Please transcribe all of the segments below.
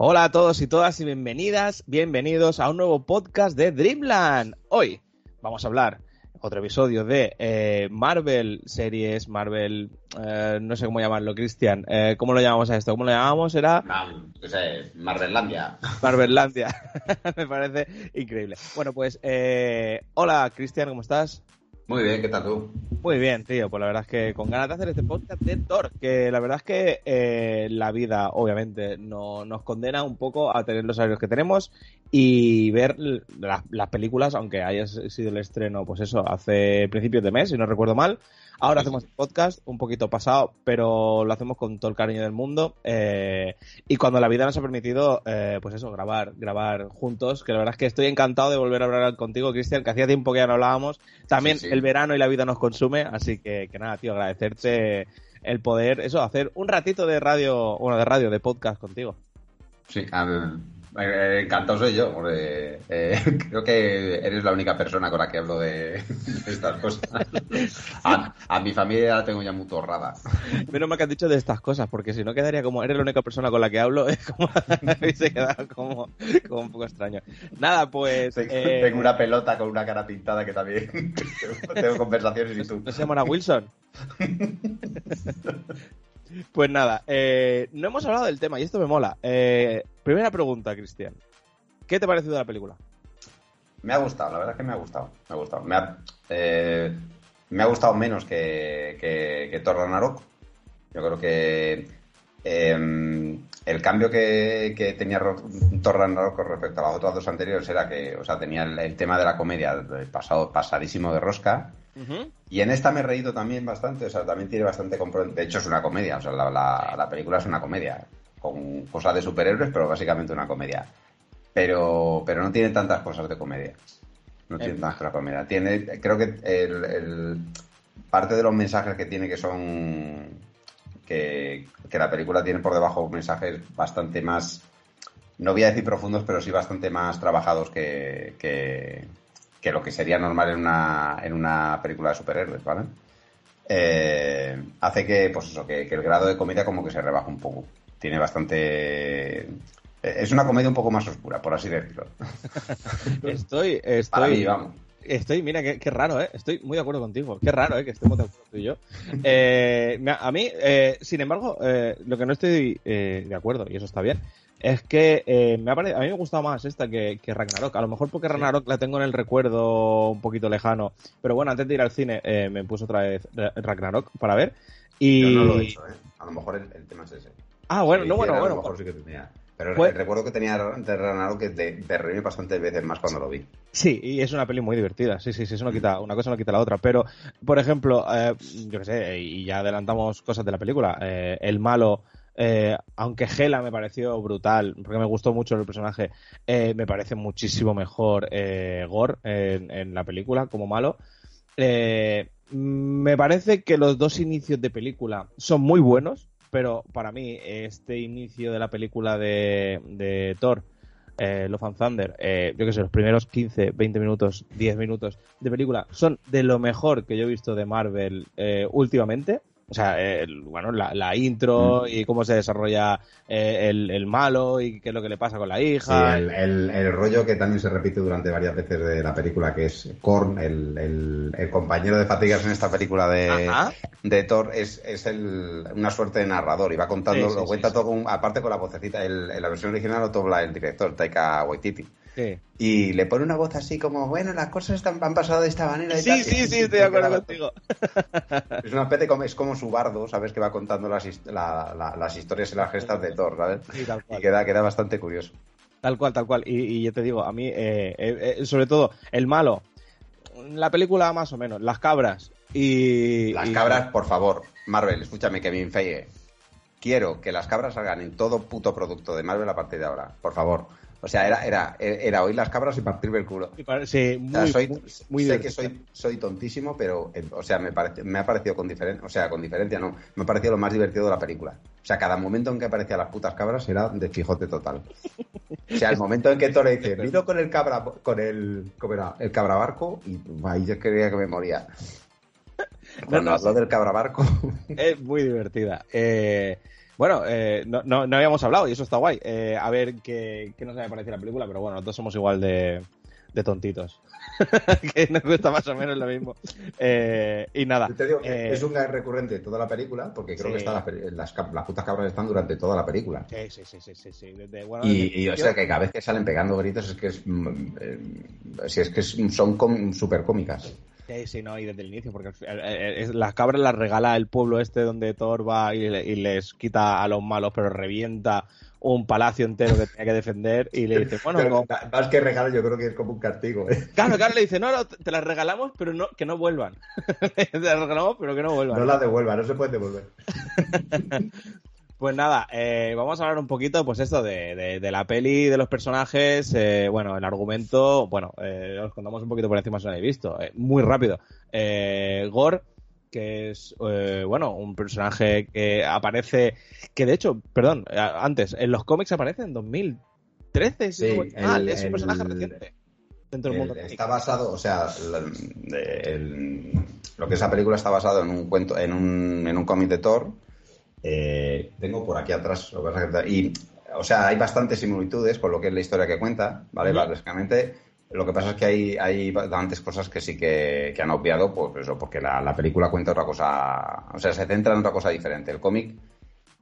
Hola a todos y todas y bienvenidas, bienvenidos a un nuevo podcast de Dreamland. Hoy vamos a hablar otro episodio de eh, Marvel series, Marvel, eh, no sé cómo llamarlo, Cristian. Eh, ¿Cómo lo llamamos a esto? ¿Cómo lo llamamos? Era no sé, Marvellandia. Marvellandia. Me parece increíble. Bueno, pues eh, hola Cristian, ¿cómo estás? Muy bien, ¿qué tal tú? Muy bien, tío. Pues la verdad es que con ganas de hacer este podcast de Thor, que la verdad es que eh, la vida, obviamente, no, nos condena un poco a tener los horarios que tenemos y ver las películas, aunque haya sido el estreno, pues eso, hace principios de mes, si no recuerdo mal. Ahora hacemos el podcast, un poquito pasado, pero lo hacemos con todo el cariño del mundo. Eh, y cuando la vida nos ha permitido, eh, pues eso, grabar, grabar juntos, que la verdad es que estoy encantado de volver a hablar contigo, Cristian, que hacía tiempo que ya no hablábamos. También el verano y la vida nos consume, así que, que nada, tío, agradecerte el poder, eso, hacer un ratito de radio, bueno, de radio, de podcast contigo. Sí, a eh, encantado soy yo, porque eh, creo que eres la única persona con la que hablo de, estas cosas. A, mi familia la tengo ya muy torrada. Menos mal que has dicho de estas cosas, porque si no quedaría como eres la única persona con la que hablo, es como se queda como, como, un poco extraño. Nada, pues. Eh, tengo una pelota con una cara pintada que también tengo conversaciones y tú. ¿No se llama Wilson? Pues nada, eh, no hemos hablado del tema y esto me mola. Eh, primera pregunta, Cristian. ¿Qué te ha parecido la película? Me ha gustado, la verdad es que me ha gustado. Me ha gustado, me ha, eh, gustado menos que, que, Thor Ragnarok. Yo creo que em, el cambio que, tenía Thor Ragnarok respecto a las otras dos anteriores era que, o sea, tenía el, tema de la comedia pasado, pasadísimo de rosca y en esta me he reído también bastante, o sea, también tiene bastante De hecho, es una comedia, o sea, la, película es una comedia, con cosas de superhéroes, pero básicamente una comedia. Pero, pero no tiene tantas cosas de comedia. No tiene tantas cosas de comedia. Tiene, creo que el, parte de los mensajes que tiene que son. Que, la película tiene por debajo mensajes bastante más. No voy a decir profundos, pero sí bastante más trabajados que, que lo que sería normal en una, en una película de superhéroes, ¿vale? Eh, hace que, pues eso, que, el grado de comedia como que se rebaja un poco. Tiene bastante... Es una comedia un poco más oscura, por así decirlo. estoy, estoy... Estoy, mira, qué, raro, ¿eh? Estoy muy de acuerdo contigo. Qué raro, ¿eh? Que estemos de acuerdo tú y yo. Eh, a mí, sin embargo, lo que no estoy de acuerdo, y eso está bien, es que eh, me ha a mí me ha gustado más esta que, Ragnarok. A lo mejor porque Ragnarok la tengo en el recuerdo un poquito lejano. Pero bueno, antes de ir al cine eh, me puse otra vez Ragnarok para ver. Y... Yo no lo he hecho, ¿eh? A lo mejor el, tema es ese. Ah, bueno, no, bueno, bueno. A lo mejor sí que tenía. Pero pues- recuerdo que tenía de Ragnarok que de, de reír bastantes veces más cuando lo vi. Sí, y es una peli muy divertida. Sí, sí, sí, eso no quita, una cosa no quita la otra. Pero, por ejemplo, eh, yo qué sé, y ya adelantamos cosas de la película. el malo eh, aunque Gela me pareció brutal, porque me gustó mucho el personaje, eh, me parece muchísimo mejor eh, Gore en, la película como malo. me parece que los dos inicios de película son muy buenos, pero para mí este inicio de la película de, de Thor, Love and Thunder, yo que sé, los primeros 15, 20 minutos, 10 minutos de película son de lo mejor que yo he visto de Marvel últimamente. O sea, el, bueno, la, intro mm. y cómo se desarrolla eh, el, malo y qué es lo que le pasa con la hija. Sí, el, rollo que también se repite durante varias veces de la película, que es Korn, el, compañero de fatigas en esta película de, de Thor, es, es una suerte de narrador y va contando, lo cuenta todo, aparte con la vocecita, en la versión original lo dobla el director, Taika Waititi. Y le pone una voz así como, bueno, las cosas están, han pasado de esta manera. Y sí, sí, sí, estoy de acuerdo contigo. Es una especie como, es como su bardo, ¿sabes? Que va contando las, las historias y las gestas de Thor, ¿sabes? Y queda, queda bastante curioso. Tal cual, tal cual. Y, yo te digo, a mí, eh, eh, eh, sobre todo, el malo, la película más o menos, las cabras y... Las cabras, por favor, Marvel, escúchame, que me infeye. Quiero que las cabras salgan en todo puto producto de Marvel a partir de ahora, por favor. O sea, era, era, era oír las cabras y partirme el culo. Sí, muy, soy, sé que soy, soy tontísimo, pero, eh, o sea, me, parece, me ha parecido con diferencia, o sea, con diferencia no, me ha parecido lo más divertido de la película. O sea, cada momento en que aparecían las putas cabras era de fijote total. O sea, el momento en que Thor dice, vino con el cabra, con el, ¿cómo era? El cabra barco, y ahí yo creía que me moría. Cuando habló del cabra barco. Es muy divertida. Eh, bueno, eh, no, no, no, habíamos hablado y eso está guay. Eh, a ver qué, qué nos ha parecido la película, pero bueno, nosotros somos igual de, de tontitos. que nos gusta más o menos lo mismo. Eh, y nada. Te digo, eh, es un recurrente de toda la película, porque creo que está las, las, putas cabras están durante toda la película. Sí, sí, sí, sí, sí. bueno, y, y o sea que cada vez que salen pegando gritos es que es, mm, eh, si es que son súper cómicas. Sí, sí, no, y desde el inicio, porque las cabras las regala el pueblo este donde Thor va y, y, les quita a los malos, pero revienta un palacio entero que tenía que defender y le dice, bueno, más que regalo yo creo que es como un castigo. ¿eh? Claro, claro, le dice, no, no, te las regalamos, pero no, que no vuelvan. te las regalamos, pero que no vuelvan. No las devuelvan, no se pueden devolver. Pues nada, eh, vamos a hablar un poquito, pues esto de, de, la peli, de los personajes, eh, bueno, el argumento, bueno, eh, os contamos un poquito por encima si no lo habéis visto, eh, muy rápido. Eh, Gore que es, eh, bueno, un personaje que aparece, que de hecho, perdón, antes, en los cómics aparece en 2013, sí, ah, es un personaje reciente. Dentro del mundo está basado, o sea, lo que esa película está basado en un cuento, en un, en un cómic de Thor. Eh, tengo por aquí atrás, y, o sea, hay bastantes similitudes con lo que es la historia que cuenta, ¿vale? Básicamente, lo que pasa es que hay, hay bastantes cosas que sí que, han obviado, pues eso, porque la, película cuenta otra cosa, o sea, se centra en otra cosa diferente. El cómic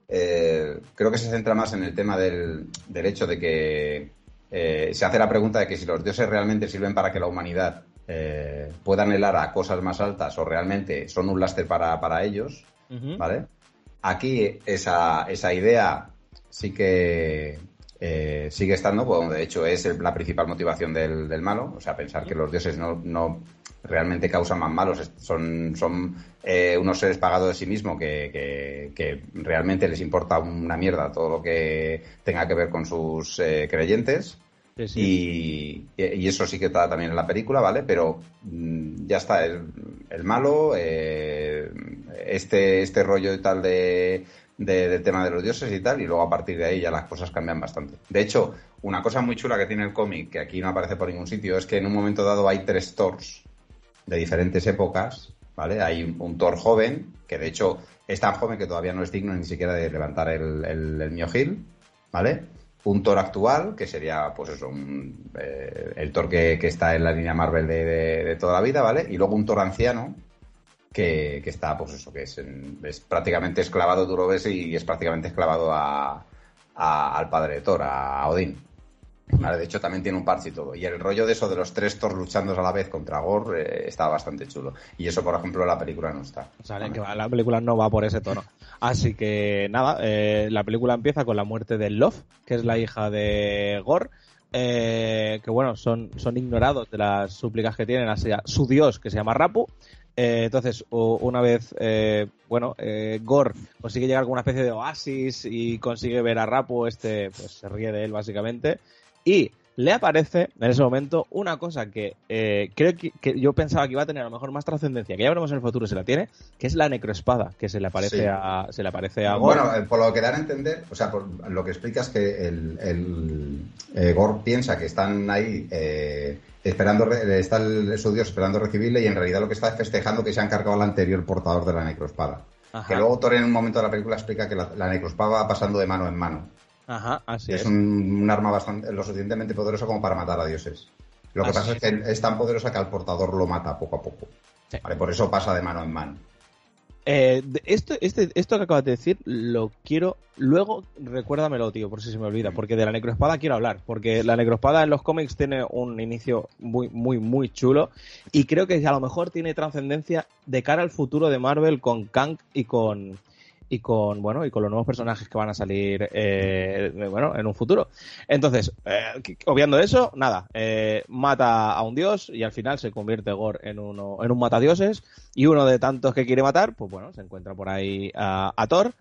eh, creo que se centra más en el tema del, del hecho de que eh, se hace la pregunta de que si los dioses realmente sirven para que la humanidad eh, pueda anhelar a cosas más altas o realmente son un lastre para, para ellos, ¿vale? Aquí esa, esa idea sí que eh, sigue estando, pues, de hecho es la principal motivación del, malo, o sea, pensar que los dioses no, no realmente causan más malos, son, son eh, unos seres pagados de sí mismos que, que, realmente les importa una mierda todo lo que tenga que ver con sus eh, creyentes. Y, y, eso sí que está también en la película, ¿vale? Pero mm, ya está, el, el malo, este, este rollo y tal de del tema de los dioses y tal, y luego a partir de ahí ya las cosas cambian bastante. De hecho, una cosa muy chula que tiene el cómic, que aquí no aparece por ningún sitio, es que en un momento dado hay tres Thors de diferentes épocas, ¿vale? Hay un, Thor joven, que de hecho es tan joven que todavía no es digno ni siquiera de levantar el, el, el ¿vale? Un Thor actual, que sería, pues eso, eh, el Thor que, está en la línea Marvel de, de toda la vida, ¿vale? Y luego un Thor anciano, que, está, pues eso, que es, es prácticamente esclavado, tú lo y es prácticamente esclavado a, al padre de Thor, a Odín. de hecho, también tiene un parche y todo. Y el rollo de eso de los tres Thor luchando a la vez contra Gore eh, está bastante chulo. Y eso, por ejemplo, la película no está. La película no va por ese tono. Así que nada, eh, la película empieza con la muerte de Love, que es la hija de Gore. Eh, que bueno, son, son ignorados de las súplicas que tienen hacia su dios, que se llama Rapu, eh, entonces, una vez, eh, bueno, eh, Gore consigue llegar a alguna especie de oasis y consigue ver a Rapu, este, pues se ríe de él básicamente, y le aparece en ese momento una cosa que creo que, yo pensaba que iba a tener a lo mejor más trascendencia, que ya veremos en el futuro si la tiene, que es la necroespada, que se le aparece a se le aparece a Gore. Bueno, por lo que dan a entender, o sea, por lo que explica es que el, el Gore piensa que están ahí esperando, está el, su dios esperando recibirle y en realidad lo que está es festejando que se han cargado al anterior portador de la necroespada. Que luego Thor en un momento de la película explica que la, necroespada va pasando de mano en mano. Ajá, así es. Es un, arma bastante, lo suficientemente poderoso como para matar a dioses. Lo que pasa es que es tan poderosa que al portador lo mata poco a poco. por eso pasa de mano en mano. Eh, esto, este, esto que acabas de decir lo quiero. Luego, recuérdamelo, tío, por si se me olvida. Porque de la necroespada quiero hablar. Porque la necroespada en los cómics tiene un inicio muy, muy, muy chulo. Y creo que a lo mejor tiene trascendencia de cara al futuro de Marvel con Kang y con, y con bueno y con los nuevos personajes que van a salir eh, bueno en un futuro. Entonces eh, obviando eso nada eh, mata a un dios y al final se convierte Gore en uno en un matadioses. Y uno de tantos que quiere matar pues bueno se encuentra por ahí a, Thor.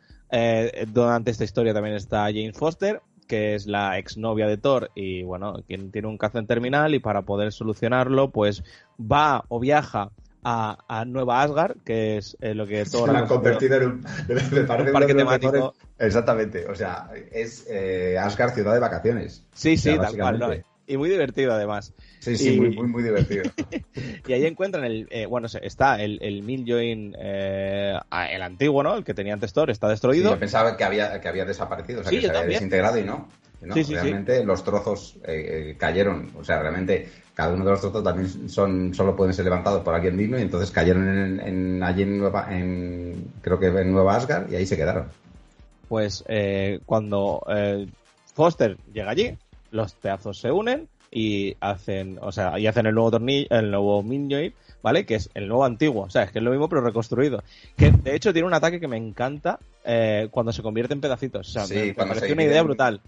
Durante esta historia también está Jane Foster que es la exnovia de Thor y bueno quien tiene un cáncer terminal y para poder solucionarlo pues va o viaja a, Nueva Asgard, que es eh, lo que todo lo han convertido en un, parque temático. exactamente, o sea, es eh, Asgard ciudad de vacaciones. Sí, sí, tal cual. y muy divertido además. Sí, sí, muy, muy, muy divertido. y ahí encuentran el, eh, bueno, está el, el Miljoin, eh, el antiguo, ¿no? El que tenía antes Thor, está destruido. yo pensaba que había, que había desaparecido, o sea, que se había desintegrado y no. No realmente los trozos eh, cayeron, o sea, realmente cada uno de los trozos también son solo pueden ser levantados por alguien digno y entonces cayeron en, allí en Nueva, en, creo que en Nueva Asgard y ahí se quedaron. Pues cuando Foster llega allí, los pedazos se unen y hacen, o sea, y hacen el nuevo tornillo, el nuevo Minjoy, ¿vale? Que es el nuevo antiguo, o sea, es que es lo mismo pero reconstruido. Que de hecho tiene un ataque que me encanta eh, cuando se convierte en pedacitos. O sea, me, parece una idea brutal.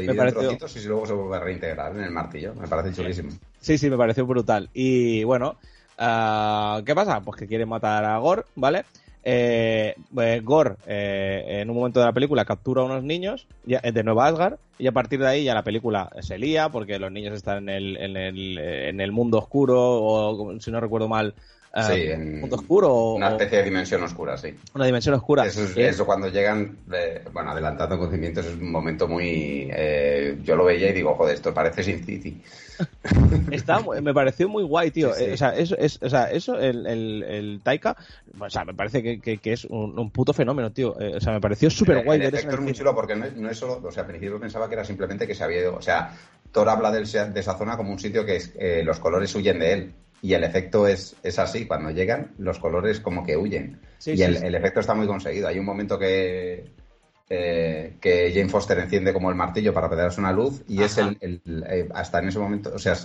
Se me pareció... trocitos y luego se vuelve a reintegrar en el martillo. Me parece chulísimo. Sí, sí, me pareció brutal. Y bueno, uh, ¿qué pasa? Pues que quieren matar a Gore, ¿vale? eh, eh Gore eh, en un momento de la película captura a unos niños de Nueva Asgard y a partir de ahí ya la película se lía porque los niños están en el, en el, en el mundo oscuro o si no recuerdo mal sí, en mundo oscuro. Una especie de dimensión oscura, sí. Una dimensión oscura. Eso, eso cuando llegan, eh, bueno, adelantando conocimientos es un momento muy... Eh, yo lo veía y digo, joder, esto parece Sin City. Está, me pareció muy guay, tío. Eh, o sea, eso, es, o sea, eso el, el, el Taika, o sea, me parece que, que, es un, un, puto fenómeno, tío. o sea, me pareció súper guay. El, efecto es muy chulo porque no es, no es, solo, o sea, al principio pensaba que era simplemente que se había ido, o sea, Thor habla de, de esa zona como un sitio que es, los colores huyen de él y el efecto es, es así, cuando llegan los colores como que huyen. y el, efecto está muy conseguido. Hay un momento que, eh, que Jane Foster enciende como el martillo para pegarse una luz y es el, eh, hasta en ese momento, o sea,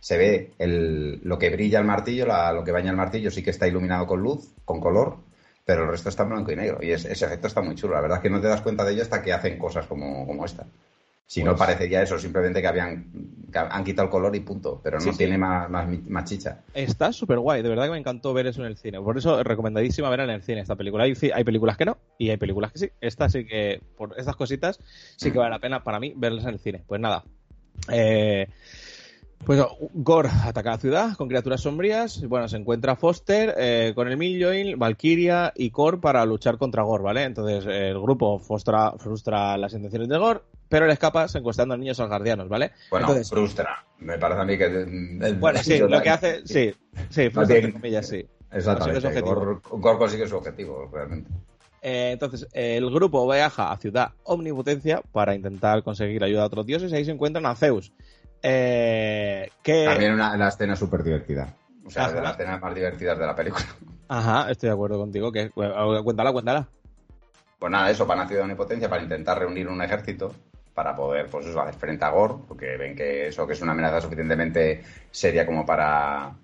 se ve el, lo que brilla el martillo, lo que baña el martillo sí que está iluminado con luz, con color, pero el resto está en blanco y negro y ese efecto está muy chulo. La verdad es que no te das cuenta de ello hasta que hacen cosas como, como esta. Si no pues- parecería eso, simplemente que habían han quitado el color y punto, pero no tiene Más, más, chicha. Está súper guay, de verdad que me encantó ver eso en el cine. Por eso es recomendadísima ver en el cine esta película. Hay, hay películas que no y hay películas que sí. Esta sí que, por estas cositas, sí que mm. vale la pena para mí verlas en el cine. Pues nada. Eh, pues Gore ataca la ciudad con criaturas sombrías. Bueno, se encuentra Foster eh, con el Miljoin, Valkyria y Kor para luchar contra Gore, ¿vale? Entonces el grupo frustra, frustra las intenciones de Gore, pero él escapa secuestrando a niños asgardianos, ¿vale? Bueno, frustra. Me parece a mí que. Eh, bueno, sí, lo que hace. Sí, sí, frustra, entre sí. Exactamente. Gore consigue su objetivo, realmente. Eh, entonces, el grupo viaja a Ciudad Omnipotencia para intentar conseguir ayuda a otros dioses y ahí se encuentran a Zeus eh, que... También una, escena súper divertida. O sea, de las escenas más divertidas de la película. Ajá, estoy de acuerdo contigo. Que, cuéntala, cuéntala. Pues nada, eso, para Ciudad de Omnipotencia, para intentar reunir un ejército para poder, pues eso, hacer frente a Gore, porque ven que eso que es una amenaza suficientemente seria como para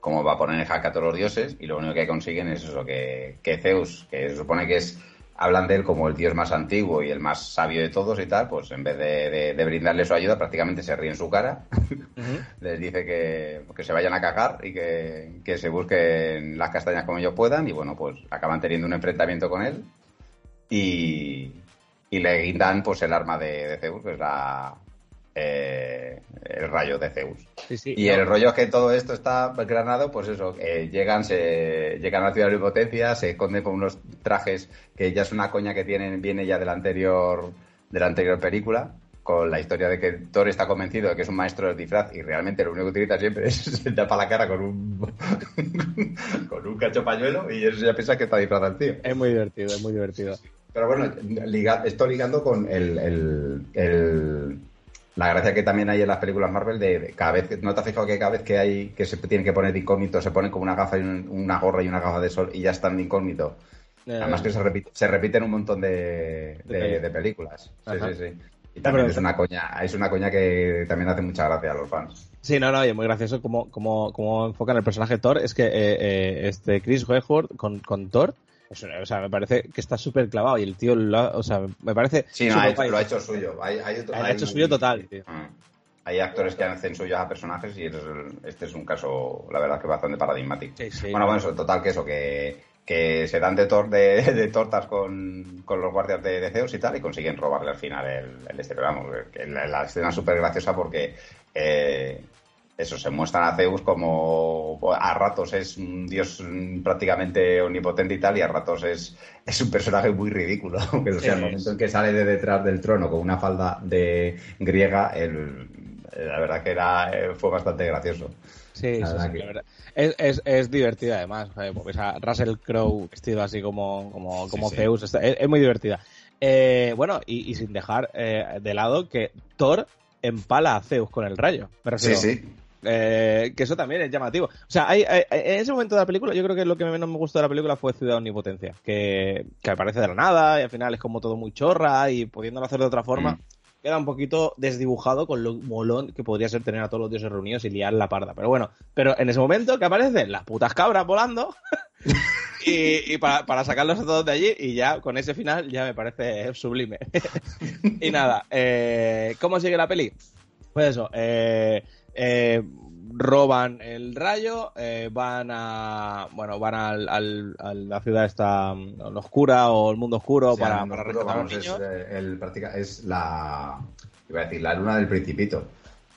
como va a poner en jaque a todos los dioses, y lo único que consiguen es eso, que, que Zeus, que se supone que es hablan de él como el dios más antiguo y el más sabio de todos y tal, pues en vez de, brindarle su ayuda, prácticamente se ríe en su cara. Les dice que, se vayan a cagar y que, se busquen las castañas como ellos puedan. Y bueno, pues acaban teniendo un enfrentamiento con él. Y, le guindan pues el arma de, de Zeus, que es la, eh, el rayo de Zeus. y el rollo es que todo esto está granado, pues eso, llegan, se, llegan a la ciudad de potencia, se esconden con unos trajes que ya es una coña que tienen, viene ya de la anterior, de la anterior película, con la historia de que Thor está convencido de que es un maestro del disfraz y realmente lo único que utiliza siempre es se tapa la cara con un con un cacho pañuelo y eso ya piensa que está disfrazado el tío. Es muy divertido, es muy divertido. Pero bueno, estoy ligando con el la gracia que también hay en las películas Marvel de, cada vez, ¿no te has fijado que cada vez que hay que se tienen que poner de incógnito, se ponen como una gafa y una gorra y una gafa de sol y ya están de incógnito? Eh, Además que se, repite, se repiten un montón de, películas. Sí, sí, sí. Y también es una coña, es una coña que también hace mucha gracia a los fans. Sí, no, no, y es muy gracioso como, como, como enfocan el personaje Thor. Es que eh, eh, este Chris Hemsworth con, con Thor o sea, me parece que está súper clavado y el tío, o sea, me parece... Sí, no, lo ha hecho suyo. Hay, ha hecho suyo total, tío. Ah. Hay actores que hacen suyo a personajes y este es un caso, la verdad, que bastante paradigmático. bueno, bueno, eso, total, que eso, que, que se dan de, de, tortas con, con, los guardias de, de, Zeus y tal y consiguen robarle al final el, el este. Pero vamos, la, escena es súper graciosa porque... Eh, eso, se muestran a Zeus como a ratos es un dios prácticamente omnipotente y tal, y a ratos es, es un personaje muy ridículo. o sea, el momento en que sale de detrás del trono con una falda de griega, el, la verdad que era, eh, fue bastante gracioso. Sí, sí, sí Es, es, es, divertida además. Pues a Russell Crowe vestido así como, como, como Zeus, es, muy divertida. Eh, bueno, y, sin dejar eh, de lado que Thor empala a Zeus con el rayo. sí, sí. Eh, que eso también es llamativo. O sea, hay, en ese momento de la película, yo creo que lo que menos me gustó de la película fue Ciudad Omnipotencia, que, que aparece de la nada y al final es como todo muy chorra y pudiéndolo hacer de otra forma, mm. queda un poquito desdibujado con lo molón que podría ser tener a todos los dioses reunidos y liar la parda. Pero bueno, pero en ese momento que aparecen las putas cabras volando y, para, sacarlos a todos de allí y ya con ese final ya me parece sublime. y nada, eh, ¿cómo sigue la peli? Pues eso, eh, eh, roban el rayo, eh, van a bueno van al, al, a la ciudad esta mm, oscura o el mundo oscuro para, para rescatar a los niños. Es, el, es la iba a decir la luna del principito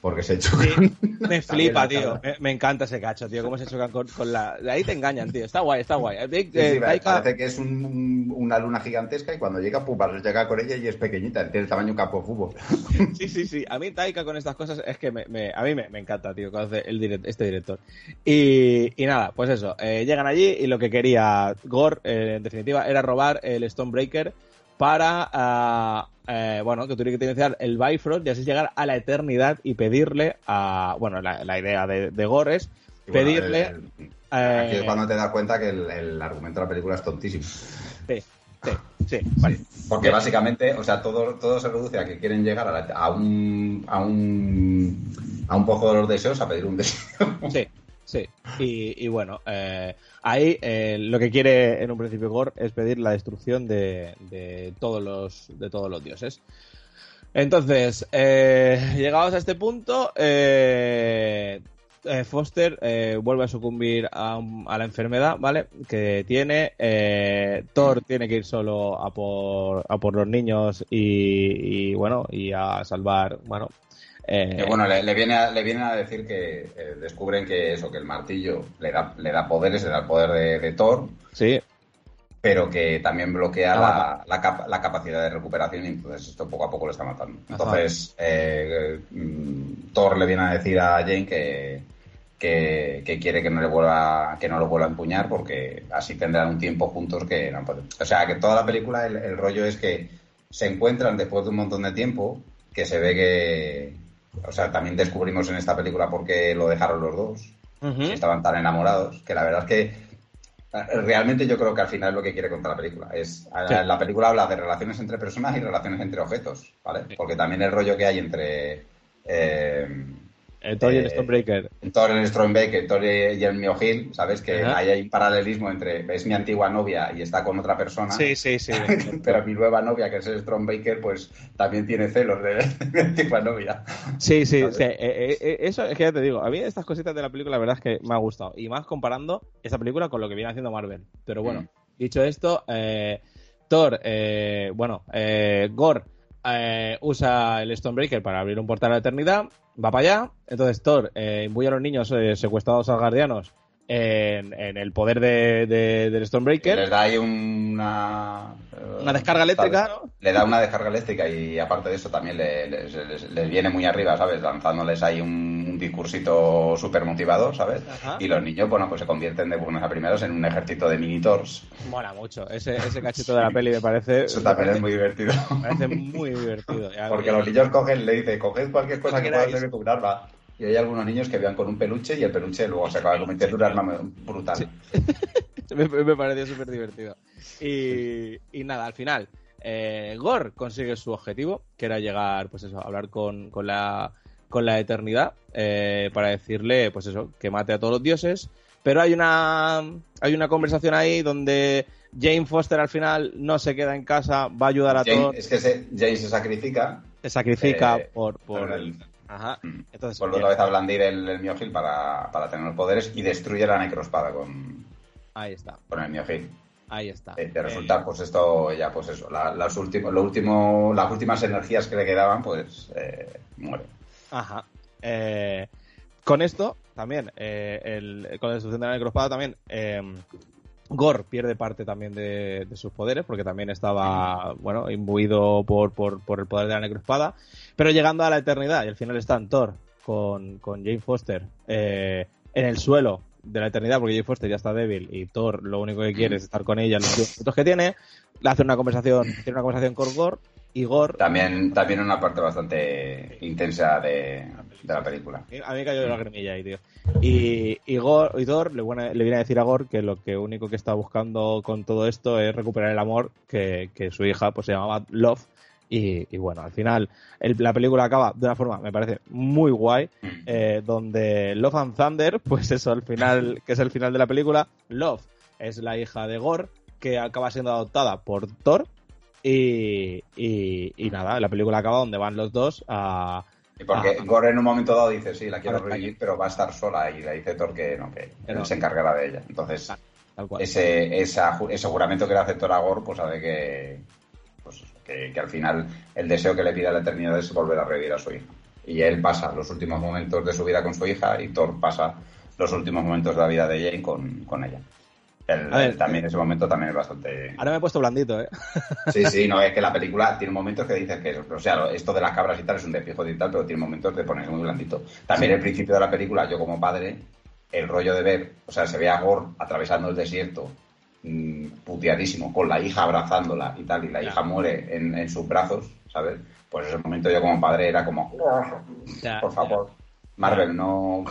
porque se chocan. me flipa, tío. Me, encanta ese cacho, tío. Cómo se chocan con, la. De ahí te engañan, tío. Está guay, está guay. Eh, parece que es una luna gigantesca y cuando llega, pum, llega con ella y es pequeñita. Tiene el tamaño de un campo de fútbol. sí, sí, sí. A mí Taika con estas cosas es que me, a mí me, encanta, tío, cuando hace el este director. Y, y nada, pues eso. Eh, llegan allí y lo que quería Gore, eh, en definitiva, era robar el Stonebreaker para, ah, eh, bueno, que tuviera que utilizar el Bifrost y así llegar a la eternidad y pedirle a, bueno, la, idea de, de Gores, pedirle... aquí es eh, cuando te das cuenta que el, argumento de la película es tontísimo. Sí, sí, sí. Porque básicamente, o sea, todo, todo se reduce a que quieren llegar a, un, a un a un pozo de los deseos a pedir un deseo. Sí, Sí, y, bueno, eh, ahí eh, lo que quiere en un principio Gore es pedir la destrucción de, todos, los, de todos los dioses. Entonces, eh, llegados a este punto, Foster vuelve a sucumbir a, la enfermedad, ¿vale? Que tiene. Thor tiene que ir solo a por, a por los niños y, y, bueno, y a salvar, bueno, eh, bueno, le, viene a, le vienen a decir que eh, descubren que eso, que el martillo le da, le da poderes, le da el poder de, Thor. Sí. Pero que también bloquea la, la, capacidad de recuperación y entonces esto poco a poco lo está matando. Entonces, eh, mm, Thor le viene a decir a Jane que, que, quiere que no le vuelva que no lo vuelva a empuñar porque así tendrán un tiempo juntos que no pueden. O sea, que toda la película el rollo es que se encuentran después de un montón de tiempo que se ve que, o sea, también descubrimos en esta película por qué lo dejaron los dos. estaban tan enamorados. Que la verdad es que eh, realmente yo creo que al final es lo que quiere contar la película. Es, La película habla de relaciones entre personas y relaciones entre objetos, ¿vale? Porque también el rollo que hay entre. Eh, el Thor y el Stormbreaker. Thor y el Stormbreaker, Thor y el Miohil, ¿sabes? Que ahí hay un paralelismo entre es mi antigua novia y está con otra persona. Sí, sí, sí. pero mi nueva novia, que es el Stormbreaker, pues también tiene celos de, mi antigua novia. Sí, sí, sí. Eh, eh, eh, eso es que ya te digo, a mí estas cositas de la película, la verdad es que me ha gustado. Y más comparando esta película con lo que viene haciendo Marvel. Pero bueno, mm. dicho esto, Thor, bueno, Gore usa el Stormbreaker para abrir un portal a la eternidad va para allá. Entonces Thor eh, imbuye a los niños eh, secuestrados a guardianos en, el poder de, del Stormbreaker. Les da ahí una... Una descarga eléctrica, ¿no? Le da una descarga eléctrica y aparte de eso también les, viene muy arriba, ¿sabes? Lanzándoles ahí un, discursito súper motivado, ¿sabes? Y los niños, bueno, pues se convierten de buenos a primeros en un ejército de mini-Thors. Mola mucho. Ese, ese cachito de la peli me parece... Eso también es muy divertido. Me parece muy divertido. Porque los niños cogen, le dice, coged cualquier cosa que pueda hacer tu arma y hay algunos niños que vean con un peluche y el peluche luego se acaba de convertir un arma brutal. me, me, pareció súper divertido. Y, nada, al final, eh, Gore consigue su objetivo, que era llegar, pues eso, a hablar con, con la con la eternidad eh, para decirle, pues eso, que mate a todos los dioses. Pero hay una hay una conversación ahí donde Jane Foster al final no se queda en casa, va a ayudar a todos. Es que Jane se sacrifica. Se sacrifica eh, por, por, el, Ajá. Mm. Entonces, Vuelve otra vez a blandir el, el Miogil para, para, tener los poderes y destruye la necrospada con. Ahí está. Con el Miogil. Ahí está. Eh, de resultar, pues esto, ya, pues eso, las, últimos, lo último, las últimas energías que le quedaban, pues eh, muere. Ajá. Eh, con esto, también, eh, el, con la destrucción de la necroespada también, Gore pierde parte también de, de, sus poderes, porque también estaba, bueno, imbuido por, por, por, el poder de la necroespada. Pero llegando a la eternidad, y al final están Thor con, con Jane Foster eh, en el suelo de la eternidad, porque Jane Foster ya está débil y Thor lo único que quiere es estar con ella en los minutos que tiene, le hace una conversación, tiene una conversación con Gore Igor. También, también una parte bastante intensa de, de la película. A mí me cayó de la gremilla ahí, tío. Y Igor, Igor le, le, viene a decir a Gor que lo que único que está buscando con todo esto es recuperar el amor que, que su hija pues se llamaba Love. Y, y bueno, al final el, la película acaba de una forma, me parece, muy guay, eh, donde Love and Thunder, pues eso, al final, que es el final de la película, Love es la hija de Gor, que acaba siendo adoptada por Thor, y, y, y, nada, la película acaba donde van los dos a. Y porque a, Gore en un momento dado dice, sí, la quiero revivir, pero va a estar sola y le dice Thor que no, que él se encargará de ella. Entonces, ese, esa, ese juramento que le hace Thor a Gore, pues sabe que, pues, que, que, al final el deseo que le pide a la eternidad es volver a revivir a su hija. Y él pasa los últimos momentos de su vida con su hija y Thor pasa los últimos momentos de la vida de Jane con, con ella. El, ver, también ese momento también es bastante. Ahora me he puesto blandito, ¿eh? Sí, sí, no, es que la película tiene momentos que dices que, o sea, esto de las cabras y tal es un despijo y tal, pero tiene momentos de ponerse muy blandito. También sí. el principio de la película, yo como padre, el rollo de ver, o sea, se ve a Gore atravesando el desierto, mmm, puteadísimo, con la hija abrazándola y tal, y la hija muere en, en, sus brazos, ¿sabes? Pues ese momento yo como padre era como, por favor. Marvel, no.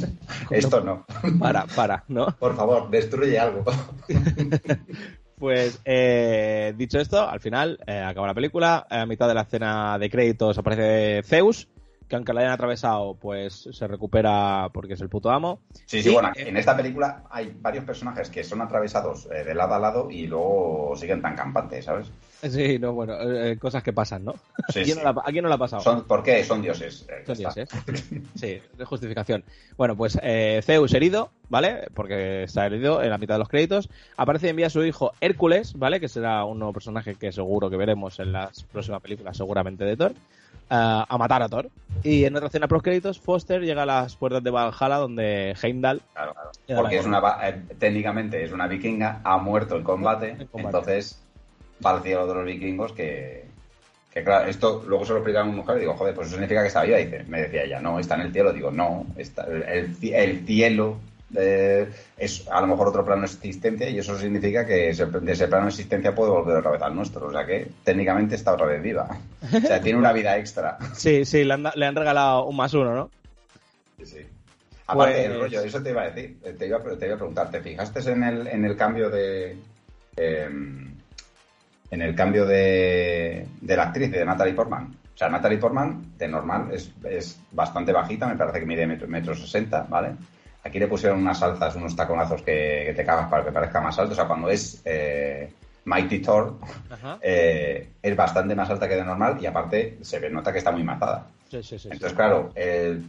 Esto no. Para, para, ¿no? Por favor, destruye algo. Pues eh, dicho esto, al final eh, acaba la película. A mitad de la escena de créditos aparece Zeus, que aunque la hayan atravesado, pues se recupera porque es el puto amo. Sí, sí, y, bueno, en esta película hay varios personajes que son atravesados eh, de lado a lado y luego siguen tan campantes, ¿sabes? Sí, no, bueno, eh, cosas que pasan, ¿no? Sí, ¿A, quién sí. no la, ¿A quién no la ha pasado? Son, ¿Por qué? Son dioses. Eh, son dioses. sí, de justificación. Bueno, pues eh, Zeus herido, ¿vale? Porque está herido en la mitad de los créditos. Aparece y envía a su hijo Hércules, ¿vale? Que será un nuevo personaje que seguro que veremos en las próximas películas, seguramente de Thor. Uh, a matar a Thor. Y en otra escena los créditos, Foster llega a las puertas de Valhalla donde Heimdall. Claro, claro. Porque es una, eh, técnicamente es una vikinga, ha muerto en combate, en combate. entonces va al cielo de los vikingos que, que claro, esto luego se lo explica a una mujer y digo, joder, pues eso significa que está viva. Y dice, me decía ella, no, está en el cielo. Digo, no, está, el, el cielo eh, es a lo mejor otro plano de existencia y eso significa que ese, de ese plano de existencia puede volver otra vez al nuestro. O sea que técnicamente está otra vez viva. O sea, tiene una vida extra. Sí, sí, le han, le han regalado un más uno, ¿no? Sí, sí. Aparte, pues... el rollo, eso te iba a decir, te iba, te iba a preguntar, ¿te fijaste en el, en el cambio de... Eh, en el cambio de, de, la actriz, de Natalie Portman. O sea, Natalie Portman, de normal, es, es bastante bajita, me parece que mide metro, metro sesenta, ¿vale? Aquí le pusieron unas alzas, unos taconazos que, que, te cagas para que parezca más alto. O sea, cuando es eh, Mighty Thor, eh, es bastante más alta que de normal y aparte se ve, nota que está muy matada. Sí, sí, sí, Entonces, claro, el,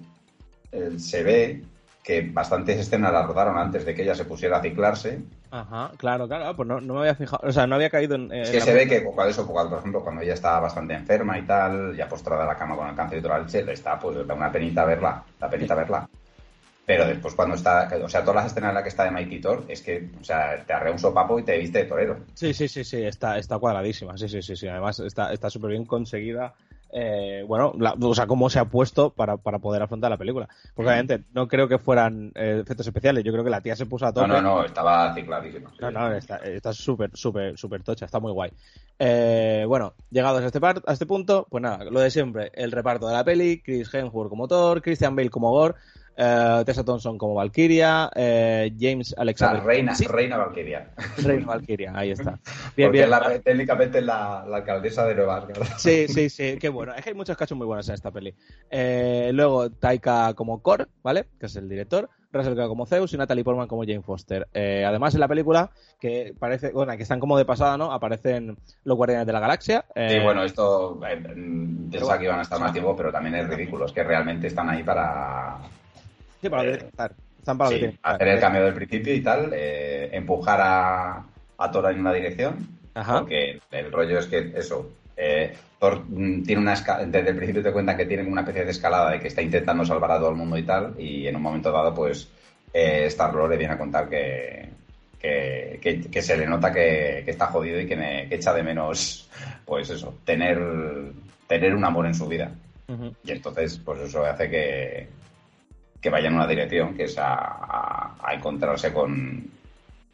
el, se ve que bastantes escenas las rodaron antes de que ella se pusiera a ciclarse. Ajá, claro, claro, pues no, no me había fijado, o sea, no había caído en... Es que se ve que, cuando eso, por ejemplo, cuando ella está bastante enferma y tal, ya postrada en la cama con el cáncer y toda la leche, le está, pues, da una penita verla, da penita verla. Pero después cuando está, o sea, todas las escenas en las que está de Mighty Thor, es que, o sea, te arrea un sopapo y te viste de torero. Sí, sí, sí, sí, está, está cuadradísima, sí, sí, sí, sí, además está súper bien conseguida. Eh, bueno, la, o sea, cómo se ha puesto para, para poder afrontar la película. Porque obviamente no creo que fueran eh, efectos especiales, yo creo que la tía se puso a tope. No, no, no, estaba cicladísima. No, no, está súper, súper, súper tocha, está muy guay. Eh, bueno, llegados a este, par, a este punto, pues nada, lo de siempre, el reparto de la peli, Chris Hemsworth como Thor, Christian Bale como Gore, Uh, Tessa Thompson como Valkyria, uh, James Alexander. La reina, ¿Sí? reina Valkyria. Reina Valkyria, ahí está. Bien, Porque bien. La, técnicamente la, la, alcaldesa de Nueva York. Sí, sí, sí, qué bueno. Es que hay muchos cachos muy buenos en esta peli. Eh, luego Taika como Core, ¿vale? Que es el director. Russell Crowe como Zeus y Natalie Portman como Jane Foster. Eh, además, en la película, que parece, bueno, que están como de pasada, ¿no? Aparecen los Guardianes de la Galaxia. Eh... Sí, bueno, esto eh, pensaba que iban a estar más tiempo, pero también es ridículo. Es que realmente están ahí para Sí, para eh, estar. Están para sí, hacer el cambio del principio y tal, eh, empujar a, a Tora en una dirección. Ajá. Porque el rollo es que eso, Eh, Thor mm, tiene una desde el principio te cuentan que tiene una especie de escalada de que está intentando salvar a todo el mundo y tal, y en un momento dado, pues eh, Star-Lord le viene a contar que, que, se le nota que, está jodido y que, echa de menos, pues eso, tener, tener un amor en su vida. Y entonces, pues eso hace que, que vaya en una dirección, que es a, encontrarse con,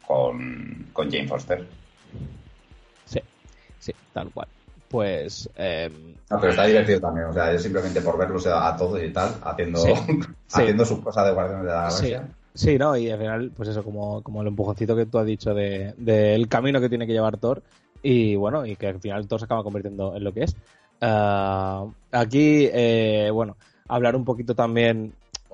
con, con Jane Foster. Sí, sí, tal cual pues... Eh, pero está divertido también, o sea, es simplemente por verlo a todo y tal, haciendo, haciendo su cosa de Guardianes de la Galaxia. Sí. no, y al final, pues eso, como, como el empujoncito que tú has dicho del de, camino que tiene que llevar Thor, y bueno, y que al final Thor se acaba convirtiendo en lo que es. Ah, aquí, eh, bueno, hablar un poquito también,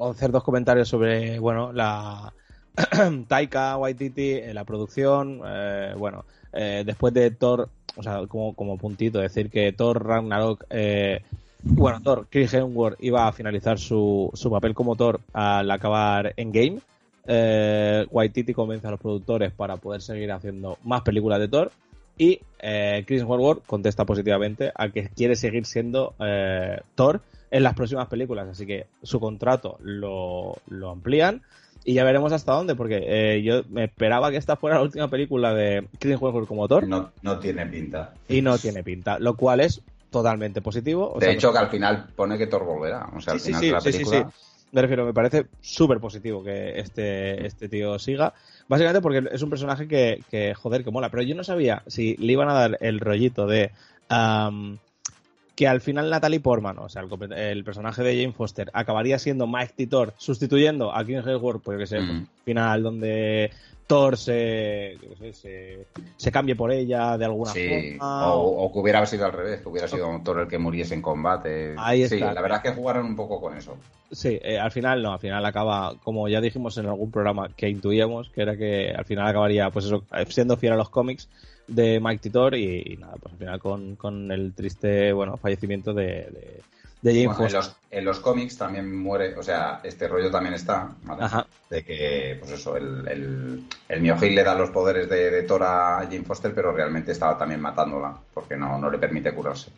hacer dos comentarios sobre, bueno, la Taika Waititi, la producción, eh, bueno, después de Thor o sea, como, como puntito, decir que Thor Ragnarok, eh, bueno, Thor, Chris Hemsworth iba a finalizar su, su papel como Thor al acabar en Game. Eh, Waititi convence a los productores para poder seguir haciendo más películas de Thor. Y eh, Chris Hemsworth contesta positivamente a que quiere seguir siendo eh, Thor en las próximas películas. Así que su contrato lo, lo amplían y ya veremos hasta dónde, porque eh, yo me esperaba que esta fuera la última película de Chris Hemsworth como autor. No, no tiene pinta. Y no tiene pinta, lo cual es totalmente positivo. de hecho, que... al final pone que Thor volverá. O sea, al final de la película... Me refiero, me parece súper positivo que este, este tío siga. Básicamente porque es un personaje que, que, joder, que mola. Pero yo no sabía si le iban a dar el rollito de que al final Natalie Portman, o sea, el, personaje de Jane Foster, acabaría siendo Mike Titor sustituyendo a King Hemsworth, pues yo que sé, mm. final donde Thor se, se, cambie por ella de alguna forma. O, que hubiera sido al revés, que hubiera sido Thor el que muriese en combate. Ahí está. Sí, la verdad es que jugaron un poco con eso. Sí, eh, al final no, al final acaba, como ya dijimos en algún programa que intuíamos, que era que al final acabaría, pues eso, siendo fiel a los cómics, de Mike Titor y, nada, pues al final con, con, el triste bueno fallecimiento de, de, James En los, en los, cómics también muere, o sea, este rollo también está, De que, pues eso, el, el, el le da los poderes de, Thor a Jane Foster, pero realmente estaba también matándola, porque no, no le permite curarse.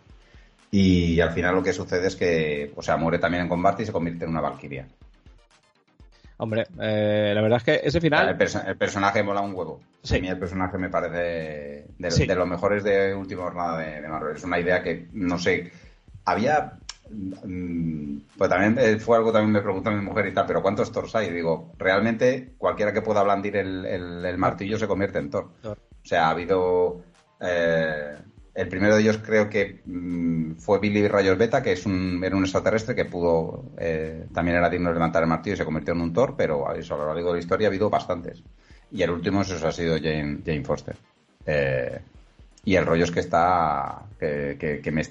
Y al final lo que sucede es que, o sea, muere también en combate y se convierte en una valquiria. Hombre, eh, la verdad es que ese final. El, personaje mola un huevo. Sí. A mí el personaje me parece de, los mejores de última jornada de, Marvel. Es una idea que, no sé, había. Mm, pues también fue algo también me preguntó mi mujer y tal, pero ¿cuántos Thors hay? digo, realmente cualquiera que pueda blandir el, martillo se convierte en Thor. O sea, ha habido. Eh, el primero de ellos creo que mm, fue Billy Rayos Beta, que es un, era un extraterrestre que pudo, eh, también era digno de levantar el martillo y se convirtió en un Thor, pero a lo largo de la historia ha habido bastantes. Y el último eso ha sido Jane, Jane Foster. Eh, y el rollo es que está, que, que, me,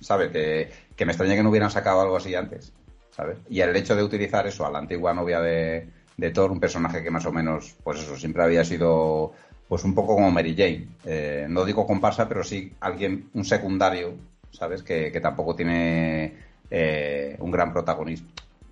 ¿sabe? Que, que me extraña que no hubieran sacado algo así antes, ¿sabes? Y el hecho de utilizar eso a la antigua novia de, de Thor, un personaje que más o menos, pues eso, siempre había sido pues un poco como Mary Jane. Eh, no digo comparsa, pero sí alguien, un secundario, ¿sabes? Que, tampoco tiene eh, un gran protagonismo.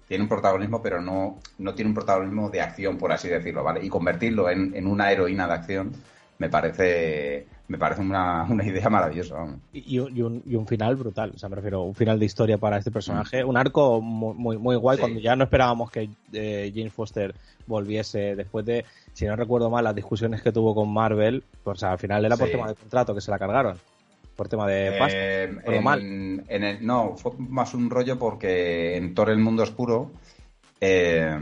Tiene un protagonismo, pero no, no tiene un protagonismo de acción, por así decirlo, ¿vale? Y convertirlo en, en una heroína de acción me parece me parece una, idea maravillosa. Y, un, y, un, final brutal, o sea, me refiero, un final de historia para este personaje, mm. un arco muy, muy, guay, cuando ya no esperábamos que eh, James Foster volviese después de, si no recuerdo mal, las discusiones que tuvo con Marvel, pues al final era por tema de contrato que se la cargaron. Por tema de pasta. Eh, mal. En el, no, fue más un rollo porque en Thor el Mundo Oscuro eh,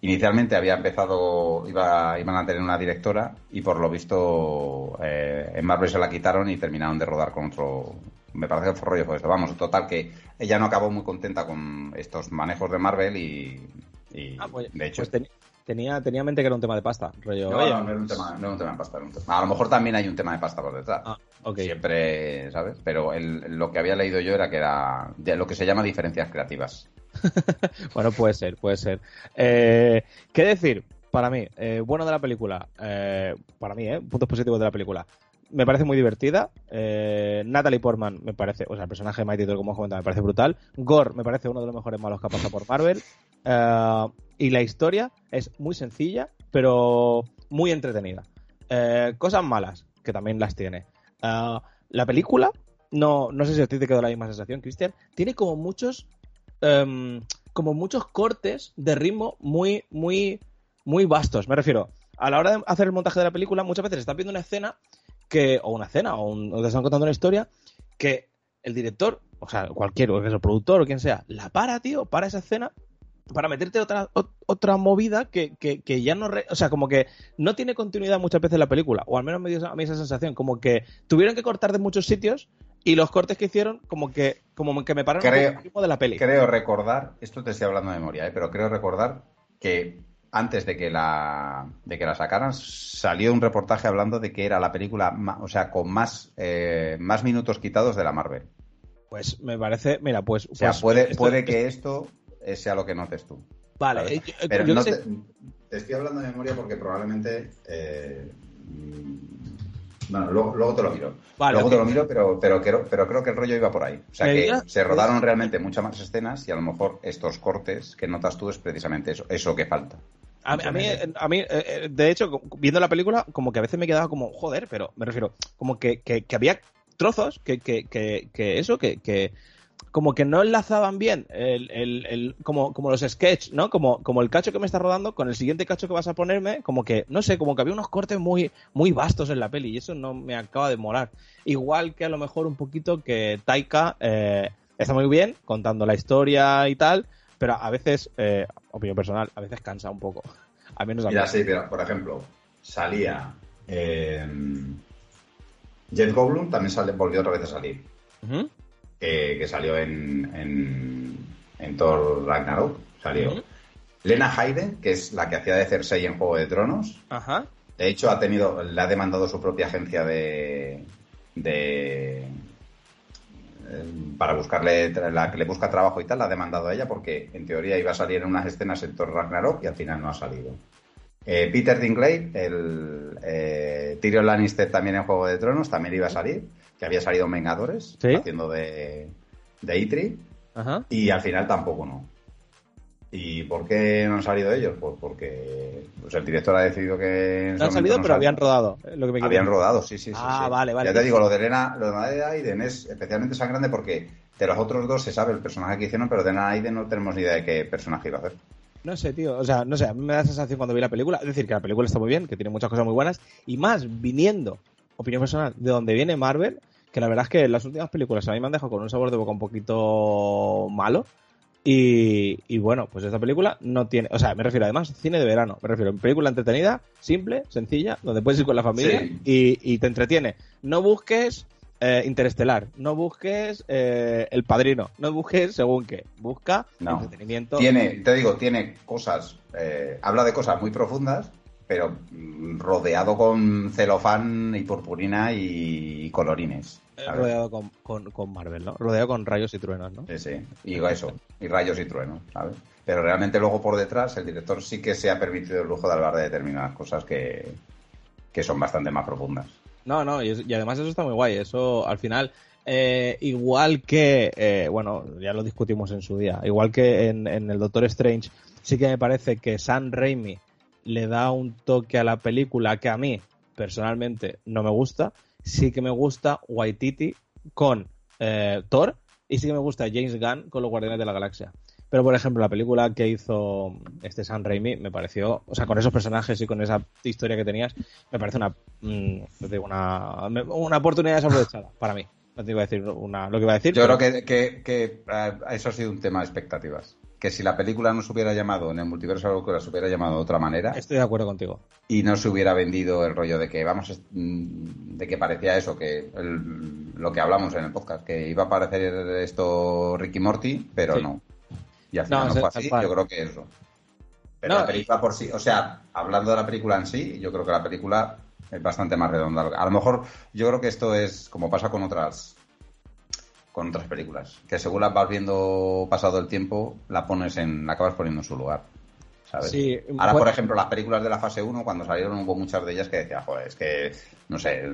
inicialmente había empezado, iba, iban a tener una directora y por lo visto eh, en Marvel se la quitaron y terminaron de rodar con otro. Me parece que fue rollo fue esto. Vamos, total que ella no acabó muy contenta con estos manejos de Marvel y, ah, pues, de hecho. Pues tenía, tenía en mente que era un tema de pasta. Rollo, no, no, era un tema, no era un tema de pasta. A lo mejor también hay un tema de pasta por detrás. Ah, Siempre, ¿sabes? Pero lo que había leído yo era que era lo que se llama diferencias creativas. bueno, puede ser, puede ser. Eh, ¿Qué decir? Para mí, eh, bueno de la película, eh, para mí, ¿eh? puntos positivos de la película. Me parece muy divertida. Natalie Portman me parece, o sea, el personaje de Mighty como comentado, me parece brutal. Gore me parece uno de los mejores malos que ha pasado por Marvel. y la historia es muy sencilla, pero muy entretenida. cosas malas, que también las tiene. la película no, no sé si a ti te quedó la misma sensación, Cristian, tiene como muchos, em, como muchos cortes de ritmo muy, muy, muy vastos. Me refiero, a la hora de hacer el montaje de la película, muchas veces estás viendo una escena que, o una escena, o, un, o te están contando una historia, que el director, o sea, cualquier, o que es el productor o quien sea, la para, tío, para esa escena para meterte otra, otra movida que, que, ya no... o sea, como que no tiene continuidad muchas veces la película, o al menos me dio a mí esa sensación, como que tuvieron que cortar de muchos sitios y los cortes que hicieron como que como que me pararon creo, poco de la peli. Creo recordar, esto te estoy hablando de memoria, ¿eh? pero creo recordar que antes de que la de que la sacaran salió un reportaje hablando de que era la película, o sea, con más eh, más minutos quitados de la Marvel. Pues me parece, mira, pues. O sea, pues puede, puede que esto sea lo que notes tú. Vale, eh, pero no te, estoy hablando de memoria porque probablemente. Eh, bueno, luego, te lo miro. luego te lo miro, pero, pero, creo, pero creo que el rollo iba por ahí. O sea que se rodaron realmente muchas más escenas y a lo mejor estos cortes que notas tú es precisamente eso, eso que falta. A, mí, a mí, eh, de hecho, viendo la película, como que a veces me quedaba como, joder, pero me refiero, como que, que, que había trozos que, que, que, eso, que, que, como que no enlazaban bien el, el, el, como, como los sketches, ¿no? Como, como el cacho que me está rodando con el siguiente cacho que vas a ponerme, como que, no sé, como que había unos cortes muy, muy vastos en la peli y eso no me acaba de molar. Igual que a lo mejor un poquito que Taika eh, está muy bien contando la historia y tal, pero a veces, eh, opinión personal, a veces cansa un poco. Menos a Mira, sí, pero por ejemplo, salía eh, Jet Goblin, también sale, volvió otra vez a salir que salió en, en, en, Thor Ragnarok. Salió. Lena Heide, que es la que hacía de Cersei en Juego de Tronos. Ajá. De hecho, ha tenido, le ha demandado su propia agencia de, de eh, para buscarle, la que le busca trabajo y tal, la ha demandado a ella porque en teoría iba a salir en unas escenas en Thor Ragnarok y al final no ha salido. Eh, Peter Dinklage, el eh, Tyrion Lannister también en Juego de Tronos, también iba a salir que había salido en Vengadores, haciendo de, de Itri, y al final tampoco no. ¿Y por qué no han salido ellos? Pues porque pues el director ha decidido que... No han salido, pero habían rodado. Lo que habían rodado, sí, sí, sí. Ah, vale, vale. Ya te digo, lo de Elena, lo de Aiden es especialmente sangrante porque de los otros dos se sabe el personaje que hicieron, pero de Elena Aiden no tenemos ni idea de qué personaje iba a hacer. No sé, tío. O sea, no sé, a mí me da la sensación cuando vi la película. Es decir, que la película está muy bien, que tiene muchas cosas muy buenas. Y más viniendo, opinión personal, de donde viene Marvel, que la verdad es que las últimas películas a mí me han dejado con un sabor de boca un poquito malo. Y, bueno, pues esta película no tiene, o sea, me refiero además cine de verano, me refiero a película entretenida, simple, sencilla, donde puedes ir con la familia y, te entretiene. No busques eh, Interestelar, no busques eh, El Padrino, no busques según qué, busca entretenimiento. Tiene, te digo, tiene cosas, eh, habla de cosas muy profundas, pero mm, rodeado con celofán y purpurina y colorines. Eh, rodeado con, Marvel, ¿no? Rodeado con rayos y truenos, ¿no? Sí, sí. Y eso, y rayos y truenos, ¿sabes? Pero realmente luego por detrás el director sí que se ha permitido el lujo de hablar de determinadas cosas que, son bastante más profundas. No, no, y, además eso está muy guay. Eso al final, eh, igual que, eh, bueno, ya lo discutimos en su día, igual que en, en el Doctor Strange, sí que me parece que Sam Raimi le da un toque a la película que a mí personalmente no me gusta. Sí que me gusta Waititi con eh, Thor y sí que me gusta James Gunn con los Guardianes de la Galaxia. Pero, por ejemplo, la película que hizo este Sam Raimi me pareció, o sea, con esos personajes y con esa historia que tenías, me parece una, mm, una, una oportunidad desaprovechada para mí. No te iba a decir una, lo que iba a decir. Yo creo que, que, que, eh, eso ha sido un tema de expectativas que si la película no se hubiera llamado en el multiverso que la se hubiera llamado de otra manera. Estoy de acuerdo contigo. Y no se hubiera vendido el rollo de que vamos mm, de que parecía eso, que lo que hablamos en el podcast, que iba a parecer esto Ricky Morty, pero no. Y al final no, fue así, yo creo que eso. Pero la película por sí, o sea, hablando de la película en sí, yo creo que la película es bastante más redonda. A lo mejor yo creo que esto es como pasa con otras con otras películas, que según las vas viendo pasado el tiempo, la pones en, la acabas poniendo en su lugar. ¿sabes? Ahora, por ejemplo, las películas de la fase 1, cuando salieron hubo muchas de ellas que decía, joder, es que, no sé,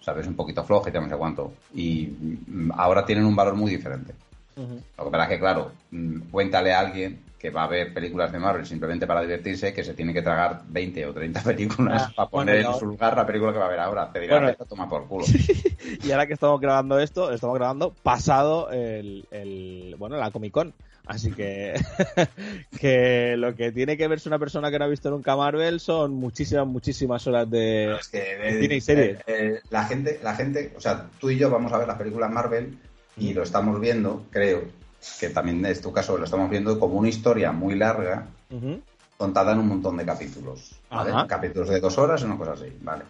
sabes, un poquito flojo y no sé cuánto. Y mm, ahora tienen un valor muy diferente. Lo que pasa es que, claro, mm, cuéntale a alguien que va a ver películas de Marvel simplemente para divertirse, que se tiene que tragar 20 o 30 películas Ah, para poner bueno, en su lugar la película que va a ver ahora. Te dirá, Bueno. "Esto toma por culo. y ahora que estamos grabando esto, estamos grabando pasado el, el- bueno, la Comic Con. Así que, que lo que tiene que verse una persona que no ha visto nunca Marvel son muchísimas, muchísimas horas de... Es que, eh, Cine y series. eh, eh, la gente, la gente, o sea, tú y yo vamos a ver las películas Marvel y lo estamos viendo, creo, que también es tu caso, lo estamos viendo como una historia muy larga contada en un montón de capítulos. Capítulos de dos horas, una cosa así, vale.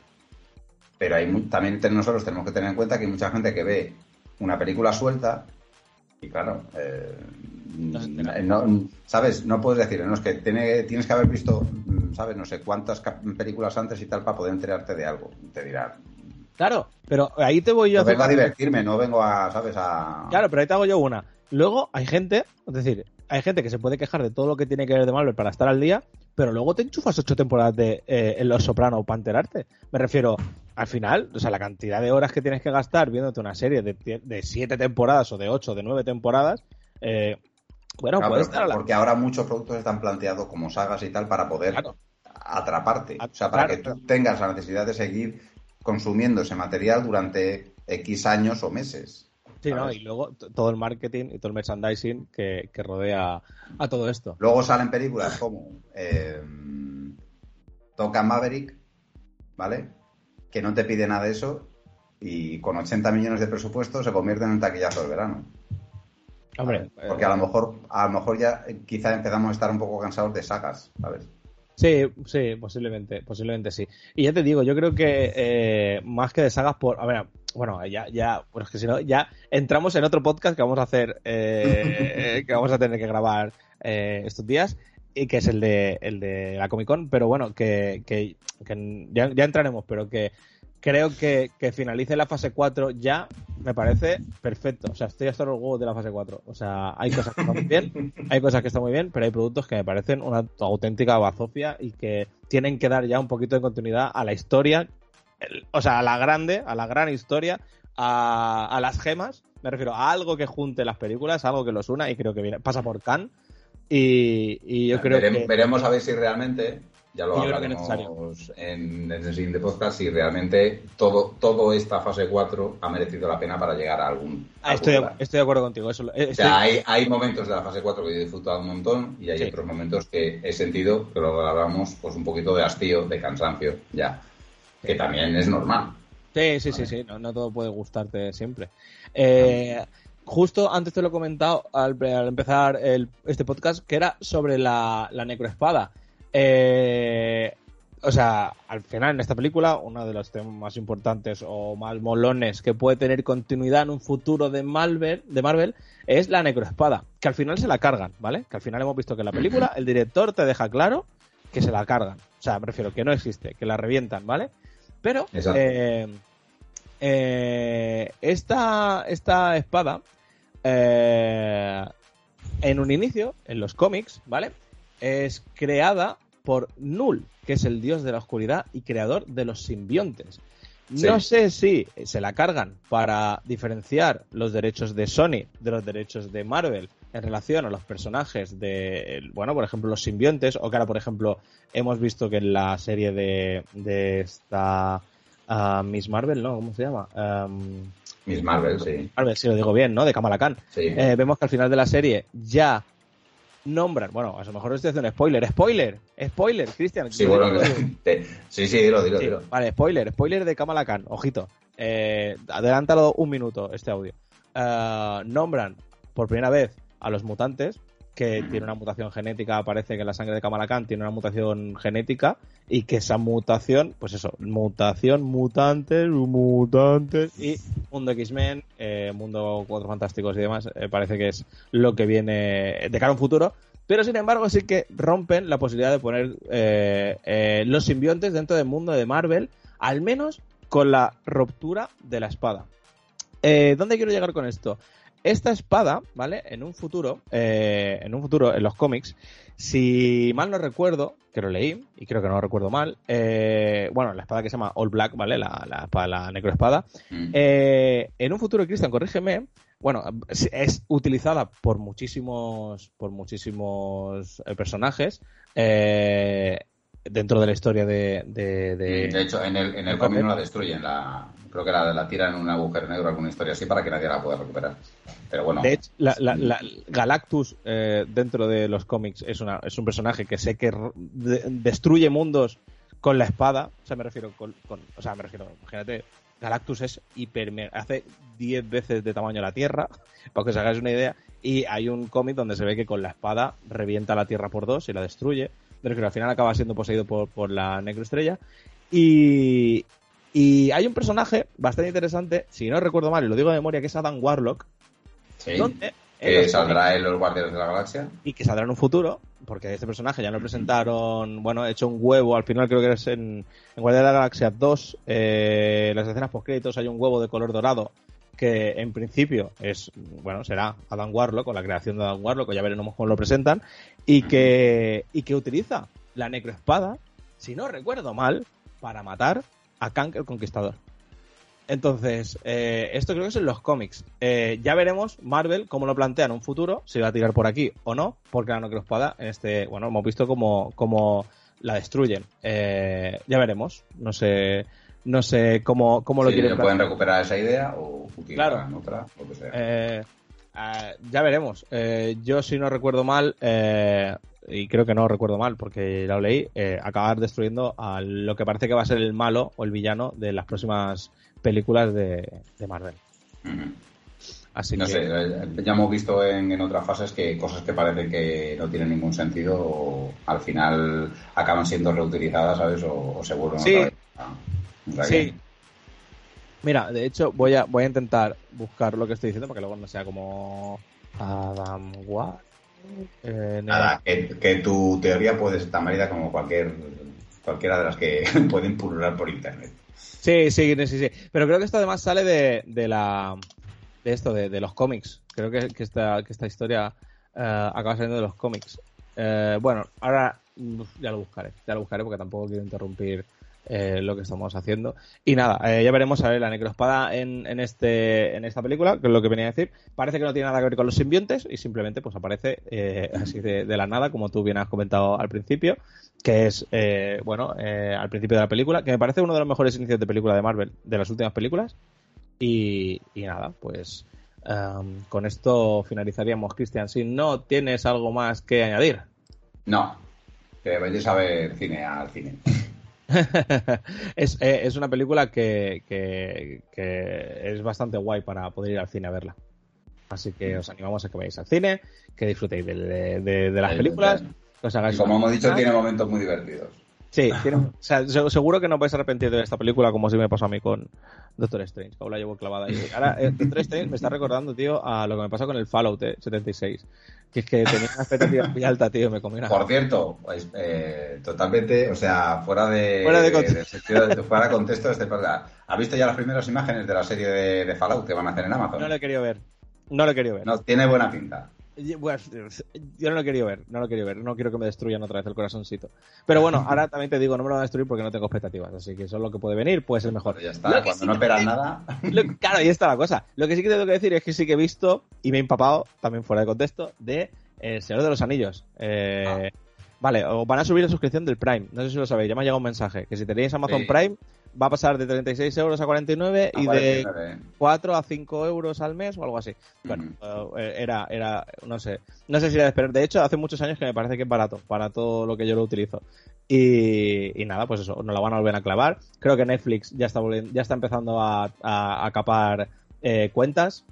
Pero hay también nosotros tenemos que tener en cuenta que hay mucha gente que ve una película suelta y claro, eh, No ¿sabes? No puedes decir, no, es que tiene- tienes que haber visto, mm, ¿sabes? No sé cuántas películas antes y tal para poder enterarte de algo. Te dirá, Claro, pero ahí te voy yo yo vengo a divertirme, no vengo a, ¿sabes? A... Claro, pero ahí te hago yo una. Luego hay gente, es decir, hay gente que se puede quejar de todo lo que tiene que ver de Marvel para estar al día, pero luego te enchufas ocho temporadas de eh, en Los Soprano para enterarte. Me refiero, al final, o sea, la cantidad de horas que tienes que gastar viéndote una serie de, siete temporadas o de ocho, de nueve temporadas, eh, bueno, Claro, estar a la... Porque ahora muchos productos están planteados como sagas y tal para poder Claro. atraparte. Ah, O sea, para que tú claro. tengas la necesidad de seguir consumiendo ese material durante X años o meses. Sí, ¿no? Y luego todo el marketing y todo el merchandising que, que rodea a todo esto. Luego salen películas como eh, Toca Maverick, ¿vale? Que no te pide nada de eso y con 80 millones de presupuesto se convierten en un taquillazo del verano. Hombre, Porque eh, a lo mejor, a lo mejor ya eh, quizá empezamos a estar un poco cansados de sagas, ¿sabes? Sí, sí, posiblemente, posiblemente sí. Y ya te digo, yo creo que eh, más que de sagas por, a ver, bueno, ya, ya, bueno, es que si no, ya entramos en otro podcast que vamos a hacer, eh, que vamos a tener que grabar eh, estos días y que es el de, el de la Comic Con, pero bueno, que, que, que ya, ya entraremos, pero que creo que, que finalice la fase 4 ya me parece perfecto. O sea, estoy hasta los huevos de la fase 4. O sea, hay cosas que están muy bien, hay cosas que están muy bien, pero hay productos que me parecen una auténtica bazofia y que tienen que dar ya un poquito de continuidad a la historia, el- o sea, a la grande, a la gran historia, a, a las gemas. Me refiero a algo que junte las películas, algo que los una y creo que viene, pasa por Khan. Y, y yo creo Verem- que... Veremos a ver si realmente, ya lo hablaremos en, en el siguiente podcast, si realmente todo, todo esta fase 4 ha merecido la pena para llegar a algún... Ah, estoy, de, estoy de acuerdo contigo. Eso, eh, O estoy- sea, hay, hay momentos de la fase 4 que yo he disfrutado un montón y hay Sí. otros momentos que he sentido, que lo hablamos, pues un poquito de hastío, de cansancio, ya. Que también es normal. Sí, sí, sí, sí, no, no todo puede gustarte siempre. Eh, justo antes te lo he comentado al, al empezar el- este podcast, que era sobre la, la necroespada. Eh, o sea, al final en esta película, uno de los temas más importantes o más molones que puede tener continuidad en un futuro de Marvel, de Marvel es la necroespada, que al final se la cargan, ¿vale? Que al final hemos visto que en la película el director te deja claro que se la cargan. O sea, me refiero que no existe, que la revientan, ¿vale? Pero eh, eh, esta, esta espada, eh, en un inicio, en los cómics, ¿vale? Es creada por Null, que es el dios de la oscuridad y creador de los simbiontes. Sí. No sé si se la cargan para diferenciar los derechos de Sony de los derechos de Marvel en relación a los personajes de, bueno, por ejemplo, los simbiontes, o que ahora, por ejemplo, hemos visto que en la serie de, de esta ah, Miss Marvel, ¿no? ¿Cómo se llama? Am, Miss Marvel, sí. Marvel, si lo digo bien, ¿no? De Kamala Khan. sí. Eh, vemos que al final de la serie ya nombran, bueno, a lo mejor estoy haciendo un spoiler, spoiler, spoiler, Cristian. Sí, bueno, te- sí, sí, dilo, dilo, Sí, dilo. Vale, spoiler, spoiler de Kamala Khan, ojito. Eh, adelántalo un minuto este audio. Eh, nombran por primera vez a los mutantes, que tiene una mutación genética, parece que la sangre de Kamala Khan tiene una mutación genética, y que esa mutación, pues eso, mutación, mutantes, mutantes, y Mundo X-Men, eh, Mundo Cuatro Fantásticos y demás, eh, parece que es lo que viene de cara a un futuro. Pero sin embargo sí que rompen la posibilidad de poner eh, eh, los simbiontes dentro del mundo de Marvel, al menos con la ruptura de la espada. ¿Dónde quiero llegar con esto? Esta espada, ¿vale? En un futuro, eh, en un futuro, en los cómics, si mal no recuerdo, que lo leí, y creo que no lo recuerdo mal, eh, bueno, la espada que se llama All Black, ¿vale? La, la, espada- la necroespada. Mm. Eh, en un futuro, Cristian, corrígeme, bueno, es utilizada por muchísimos, por muchísimos eh, personajes. Eh, dentro de la historia de... De, de, hecho, en el, en el cómic no la destruyen, la, creo que la, la tiran en un agujero negro, alguna historia así, para que nadie la pueda recuperar. Pero bueno... De hecho, la, la, Galactus eh, dentro de los cómics es, una, es un personaje que sé que destruye mundos con la espada, o sea, me refiero con, con o sea, me refiero, imagínate, Galactus es hiper, hace 10 veces de tamaño la Tierra, para que os hagáis una idea, y hay un cómic donde se ve que con la espada revienta la Tierra por dos y la destruye, pero que al final acaba siendo poseído por, por la necroestrella. Y, y hay un personaje bastante interesante, si no recuerdo mal, y lo digo de memoria, que es Adam Warlock, sí. donde que saldrá en los Guardianes de la Galaxia. Y que saldrá en un futuro, porque este personaje ya lo presentaron, bueno, hecho un huevo, al final creo que es en, en Guardianes de la Galaxia 2, eh, las escenas post créditos hay un huevo de color dorado que en principio es, bueno, será Adam Warlock o la creación de Adam Warlock, o ya veremos cómo lo presentan, y que, y que utiliza la necroespada, si no recuerdo mal, para matar a Kang el Conquistador. Entonces, eh, esto creo que es en los cómics. Eh, ya veremos Marvel cómo lo plantea en un futuro, si va a tirar por aquí o no, porque la necroespada en este, bueno, hemos visto cómo, cómo la destruyen. Eh, ya veremos. No sé, no sé cómo, cómo lo quieren. pueden recuperar esa idea o utilizar en otra, lo que sea. ya veremos. yo, si no recuerdo mal, y creo que no recuerdo mal porque lo leí, acabar destruyendo a lo que parece que va a ser el malo o el villano de las próximas películas de, Marvel. Así no sé, eh, ya hemos visto en, otras fases que cosas que parecen que no tienen ningún sentido al final acaban siendo reutilizadas, ¿sabes? O, se vuelven sí. sí. Mira, de hecho voy a voy a intentar buscar lo que estoy diciendo para que luego no sea como Adam War. Eh, Nada, que, tu teoría puede estar tan válida como cualquier cualquiera de las que pueden pulular por internet. Sí, sí, sí, sí. Pero creo que esto además sale de, de la de esto, de, los cómics. Creo que, que, esta, que esta historia uh, acaba saliendo de los cómics. Uh, bueno, ahora ya lo buscaré, ya lo buscaré porque tampoco quiero interrumpir eh, lo que estamos haciendo. Y nada, eh, ya veremos a ver la necroespada en, en, este, en esta película, que es lo que venía a decir. Parece que no tiene nada que ver con los simbiontes y simplemente pues aparece eh, así de, la nada, como tú bien has comentado al principio, que es, bueno, al principio de la película, que me parece uno de los mejores inicios de película de Marvel, de las últimas películas. Y, nada, pues um, con esto finalizaríamos, Cristian. Si no tienes algo más que añadir. No, que vayáis a ver cine al cine. es, eh, es, una película que, que, es bastante guay para poder ir al cine a verla. Así que os animamos a que vayáis al cine, que disfrutéis de, de, las películas. como hemos dicho, tiene momentos muy divertidos. Sí, seguro que no vais a arrepentir de esta película como si me pasó a mí con Doctor Strange, que aún la llevo clavada ahí. Ahora, eh, Doctor Strange me está recordando, tío, a lo que me pasó con el Fallout 76. Eh, que es que tenía una expectativa muy alta, tío, me comí una... Por cierto, pues, eh, totalmente, o sea, fuera de... Fuera de contexto. De, fuera de contexto este ¿Ha visto ya las primeras imágenes de la serie de, de Fallout que van a hacer en Amazon? No lo he querido ver. No lo he querido ver. No, tiene buena pinta. Pues, yo no lo quería ver, no lo quería ver, no quiero que me destruyan otra vez el corazoncito. Pero bueno, ahora también te digo, no me lo van a destruir porque no tengo expectativas, así que eso es lo que puede venir, puede ser mejor. ya está, cuando no esperas nada. claro, ahí está la cosa. Lo que sí que tengo que decir es que sí que he visto y me he empapado, también fuera de contexto, de El Señor de los Anillos. Eh, ah. Vale, o van a subir la suscripción del Prime, no sé si lo sabéis, ya me ha llegado un mensaje, que si tenéis Amazon Prime va a pasar de 36 euros a 49 y de 4 a 5 euros al mes o algo así. Bueno, eh, era, era, no sé, no sé si era de esperar. De hecho, hace muchos años que me parece que es barato para todo lo que yo lo utilizo. Y, nada, pues eso, nos la van a volver a clavar. Creo que Netflix ya está, ya está empezando a, a, a capar eh, cuentas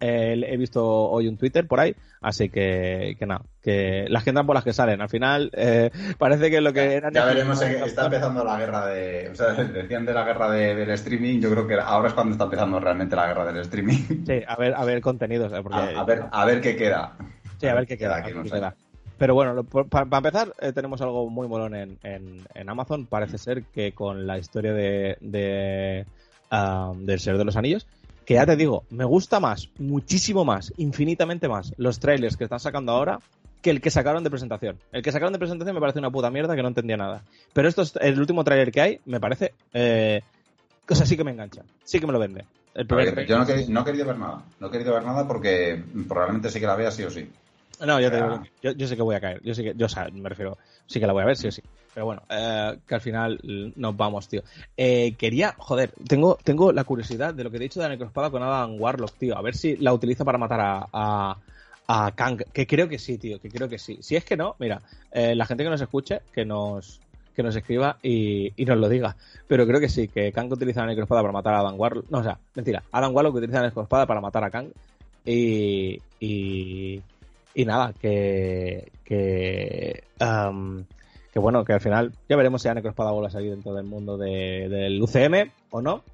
eh, he visto hoy un Twitter por ahí, así que, que nada, que las que entran por las que salen. Al final, eh, parece que lo que era. Ya veremos, está empezando la guerra de. O sea, decían de la guerra del streaming, yo creo que ahora es cuando está empezando realmente la guerra del streaming. Sí, a ver, a ver contenidos. Eh, a, ver, a ver qué queda. Sí, a ver qué queda. queda. Pero bueno, para, empezar, tenemos algo muy molón en, en, Amazon. Parece ser que con la historia de, de del Señor de los Anillos, que ya te digo, me gusta más, muchísimo más, infinitamente más los trailers que están sacando ahora que el que sacaron de presentación. El que sacaron de presentación me parece una puta mierda que no entendía nada. Pero esto es el último trailer que hay, me parece eh, cosa sí que me engancha, sí que me lo vende. yo no, he querido ver nada, no he querido ver nada porque probablemente sí que la vea sí o sí. No, yo, te digo, yo, sé que voy a caer, yo sé que, yo me refiero, sí que la voy a ver sí o sí. Pero bueno, eh, que al final nos vamos, tío. Eh, quería, joder, tengo, tengo la curiosidad de lo que he dicho de la necrospada con Adam Warlock, tío. A ver si la utiliza para matar a, a, Kang. Que creo que sí, tío, que creo que sí. Si es que no, mira, eh, la gente que nos escuche, que nos, que nos escriba y, y, nos lo diga. Pero creo que sí, que Kang utiliza la necrospada para matar a Adam Warlock. No, o sea, mentira. Adam Warlock utiliza la necrospada para matar a Kang. Y. Y, y nada, que. Que. Um, que bueno, que al final ya veremos si la necrospada vuelve a salir dentro del mundo de, del UCM o no.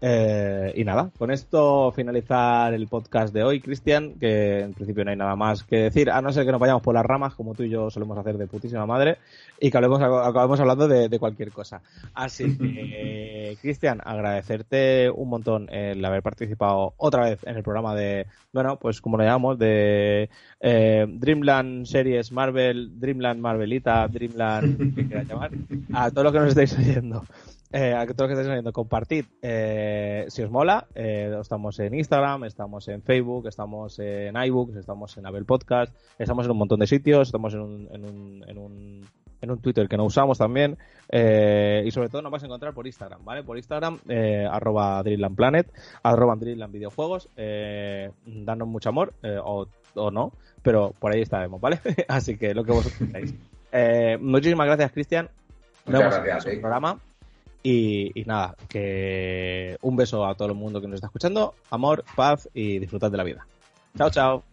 Eh, y nada, con esto finalizar el podcast de hoy, Cristian, que en principio no hay nada más que decir, a no ser que nos vayamos por las ramas, como tú y yo solemos hacer de putísima madre, y que hablemos, acabamos hablando de, cualquier cosa. Así que, Cristian, agradecerte un montón el haber participado otra vez en el programa de, bueno, pues como lo llamamos, de eh, Dreamland Series Marvel, Dreamland Marvelita, Dreamland, ¿qué quieras llamar? A todos los que nos estáis oyendo eh, a todos los que estáis viendo, compartid eh, si os mola. Eh, estamos en Instagram, estamos en Facebook, estamos en iBooks, estamos en Apple Podcast, estamos en un montón de sitios, estamos en un, en un, en un, en un Twitter que no usamos también. Eh, y sobre todo nos vais a encontrar por Instagram, ¿vale? Por Instagram, arroba Planet, arroba Dreamland Videojuegos. Eh, danos mucho amor, o, o no, pero por ahí estaremos, ¿vale? Así que lo que vosotros queráis. muchísimas gracias, Cristian. Muchas gracias. El programa. Y, nada, que un beso a todo el mundo que nos está escuchando. Amor, paz y disfrutad de la vida. Chao, chao.